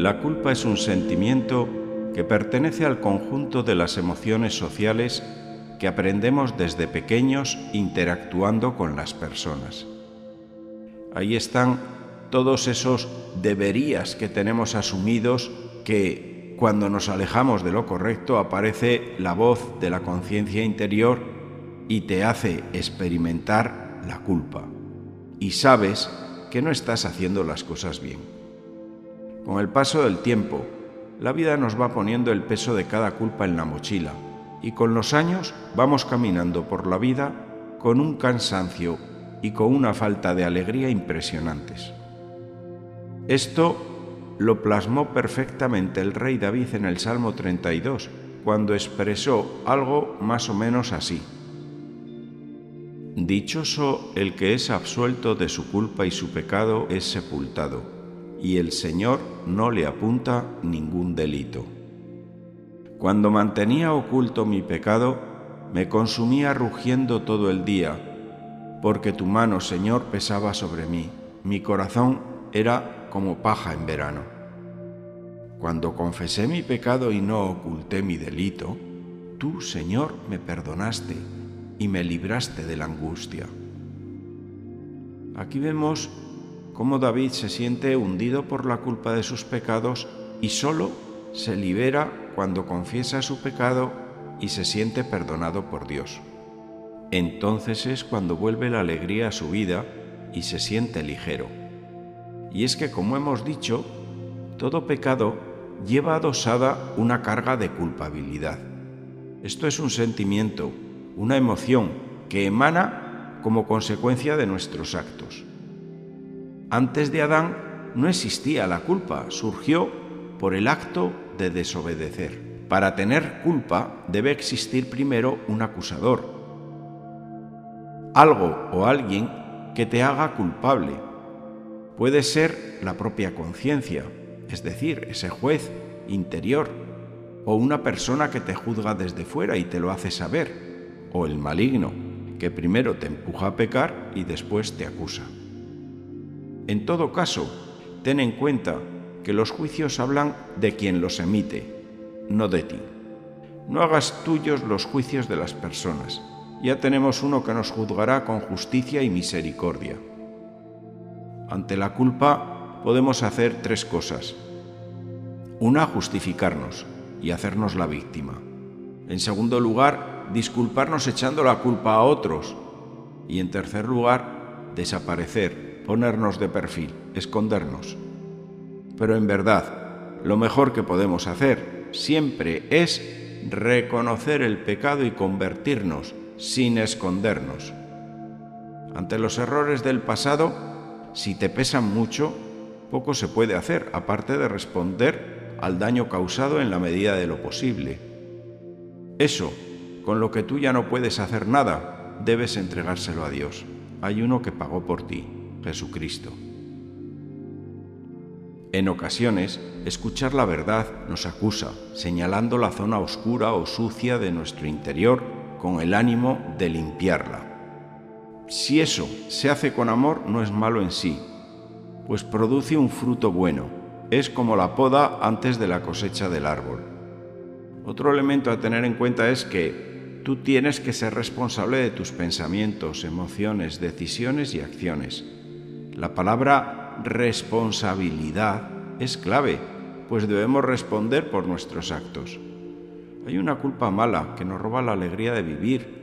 La culpa es un sentimiento que pertenece al conjunto de las emociones sociales que aprendemos desde pequeños interactuando con las personas. Ahí están todos esos deberías que tenemos asumidos que cuando nos alejamos de lo correcto aparece la voz de la conciencia interior y te hace experimentar la culpa. Y sabes que no estás haciendo las cosas bien. Con el paso del tiempo, la vida nos va poniendo el peso de cada culpa en la mochila y con los años vamos caminando por la vida con un cansancio y con una falta de alegría impresionantes. Esto lo plasmó perfectamente el rey David en el Salmo 32, cuando expresó algo más o menos así. Dichoso el que es absuelto de su culpa y su pecado es sepultado, y el Señor no le apunta ningún delito. Cuando mantenía oculto mi pecado, me consumía rugiendo todo el día, porque tu mano, Señor, pesaba sobre mí. Mi corazón era como paja en verano. Cuando confesé mi pecado y no oculté mi delito, tú, Señor, me perdonaste y me libraste de la angustia. Aquí vemos cómo David se siente hundido por la culpa de sus pecados y solo se libera cuando confiesa su pecado y se siente perdonado por Dios. Entonces es cuando vuelve la alegría a su vida y se siente ligero. Y es que, como hemos dicho, todo pecado lleva adosada una carga de culpabilidad. Esto es un sentimiento, una emoción que emana como consecuencia de nuestros actos. Antes de Adán no existía la culpa, surgió por el acto de desobedecer. Para tener culpa debe existir primero un acusador, algo o alguien que te haga culpable. Puede ser la propia conciencia, es decir, ese juez interior, o una persona que te juzga desde fuera y te lo hace saber, o el maligno, que primero te empuja a pecar y después te acusa. En todo caso, ten en cuenta que los juicios hablan de quien los emite, no de ti. No hagas tuyos los juicios de las personas, ya tenemos uno que nos juzgará con justicia y misericordia. Ante la culpa podemos hacer tres cosas. Una, justificarnos y hacernos la víctima. En segundo lugar, disculparnos echando la culpa a otros. Y en tercer lugar, desaparecer, ponernos de perfil, escondernos. Pero en verdad, lo mejor que podemos hacer siempre es reconocer el pecado y convertirnos sin escondernos. Ante los errores del pasado, si te pesan mucho, poco se puede hacer, aparte de responder al daño causado en la medida de lo posible. Eso, con lo que tú ya no puedes hacer nada, debes entregárselo a Dios. Hay uno que pagó por ti, Jesucristo. En ocasiones, escuchar la verdad nos acusa, señalando la zona oscura o sucia de nuestro interior con el ánimo de limpiarla. Si eso se hace con amor, no es malo en sí, pues produce un fruto bueno. Es como la poda antes de la cosecha del árbol. Otro elemento a tener en cuenta es que tú tienes que ser responsable de tus pensamientos, emociones, decisiones y acciones. La palabra responsabilidad es clave, pues debemos responder por nuestros actos. Hay una culpa mala que nos roba la alegría de vivir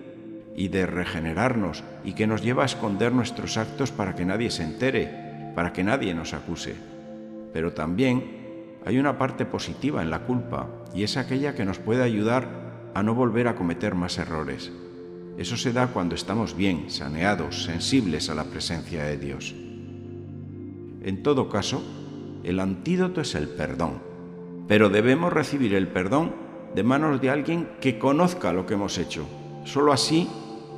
y de regenerarnos y que nos lleva a esconder nuestros actos para que nadie se entere, para que nadie nos acuse. Pero también hay una parte positiva en la culpa y es aquella que nos puede ayudar a no volver a cometer más errores. Eso se da cuando estamos bien, saneados, sensibles a la presencia de Dios. En todo caso, el antídoto es el perdón, pero debemos recibir el perdón de manos de alguien que conozca lo que hemos hecho. Solo así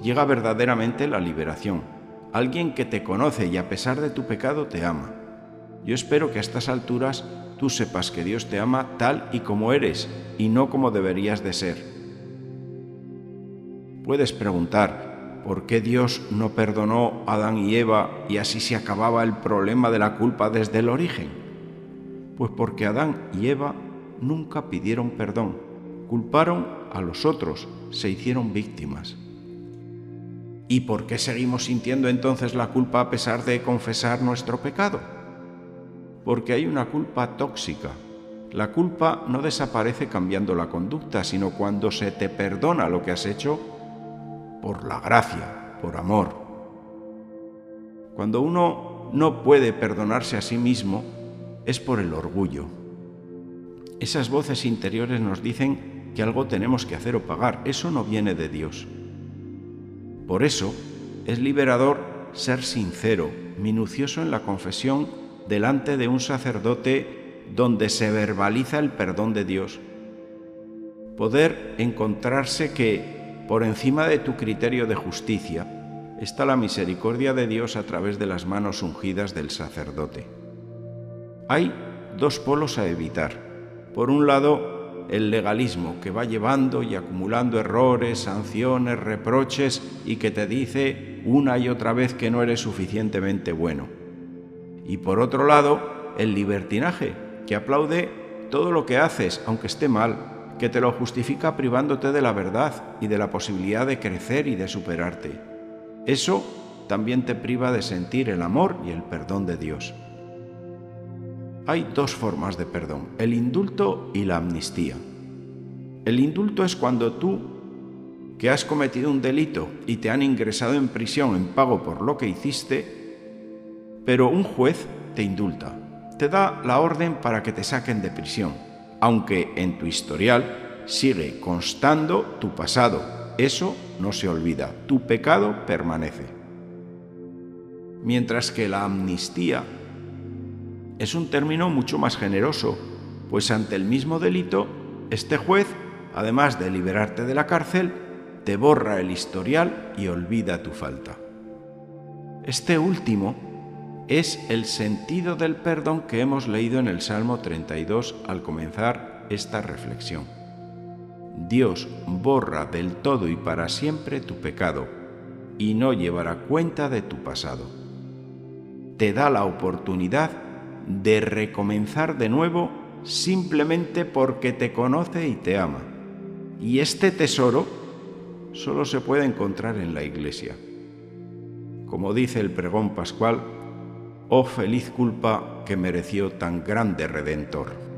llega verdaderamente la liberación. Alguien que te conoce y a pesar de tu pecado te ama. Yo espero que a estas alturas tú sepas que Dios te ama tal y como eres y no como deberías de ser. Puedes preguntar, ¿por qué Dios no perdonó a Adán y Eva y así se acababa el problema de la culpa desde el origen? Pues porque Adán y Eva nunca pidieron perdón, culparon a los otros, se hicieron víctimas. ¿Y por qué seguimos sintiendo entonces la culpa a pesar de confesar nuestro pecado? Porque hay una culpa tóxica. La culpa no desaparece cambiando la conducta, sino cuando se te perdona lo que has hecho por la gracia, por amor. Cuando uno no puede perdonarse a sí mismo, es por el orgullo. Esas voces interiores nos dicen que algo tenemos que hacer o pagar. Eso no viene de Dios. Por eso es liberador ser sincero, minucioso en la confesión delante de un sacerdote donde se verbaliza el perdón de Dios. Poder encontrarse que por encima de tu criterio de justicia está la misericordia de Dios a través de las manos ungidas del sacerdote. Hay dos polos a evitar. Por un lado, el legalismo que va llevando y acumulando errores, sanciones, reproches y que te dice una y otra vez que no eres suficientemente bueno. Y por otro lado, el libertinaje, que aplaude todo lo que haces, aunque esté mal, que te lo justifica privándote de la verdad y de la posibilidad de crecer y de superarte. Eso también te priva de sentir el amor y el perdón de Dios. Hay dos formas de perdón, el indulto y la amnistía. El indulto es cuando tú, que has cometido un delito y te han ingresado en prisión en pago por lo que hiciste, pero un juez te indulta, te da la orden para que te saquen de prisión, aunque en tu historial sigue constando tu pasado. Eso no se olvida, tu pecado permanece. Mientras que la amnistía es un término mucho más generoso, pues ante el mismo delito, este juez, además de liberarte de la cárcel, te borra el historial y olvida tu falta. Este último es el sentido del perdón que hemos leído en el Salmo 32 al comenzar esta reflexión. Dios borra del todo y para siempre tu pecado y no llevará cuenta de tu pasado. Te da la oportunidad de recomenzar de nuevo simplemente porque te conoce y te ama. Y este tesoro solo se puede encontrar en la iglesia. Como dice el pregón pascual, oh feliz culpa que mereció tan grande redentor.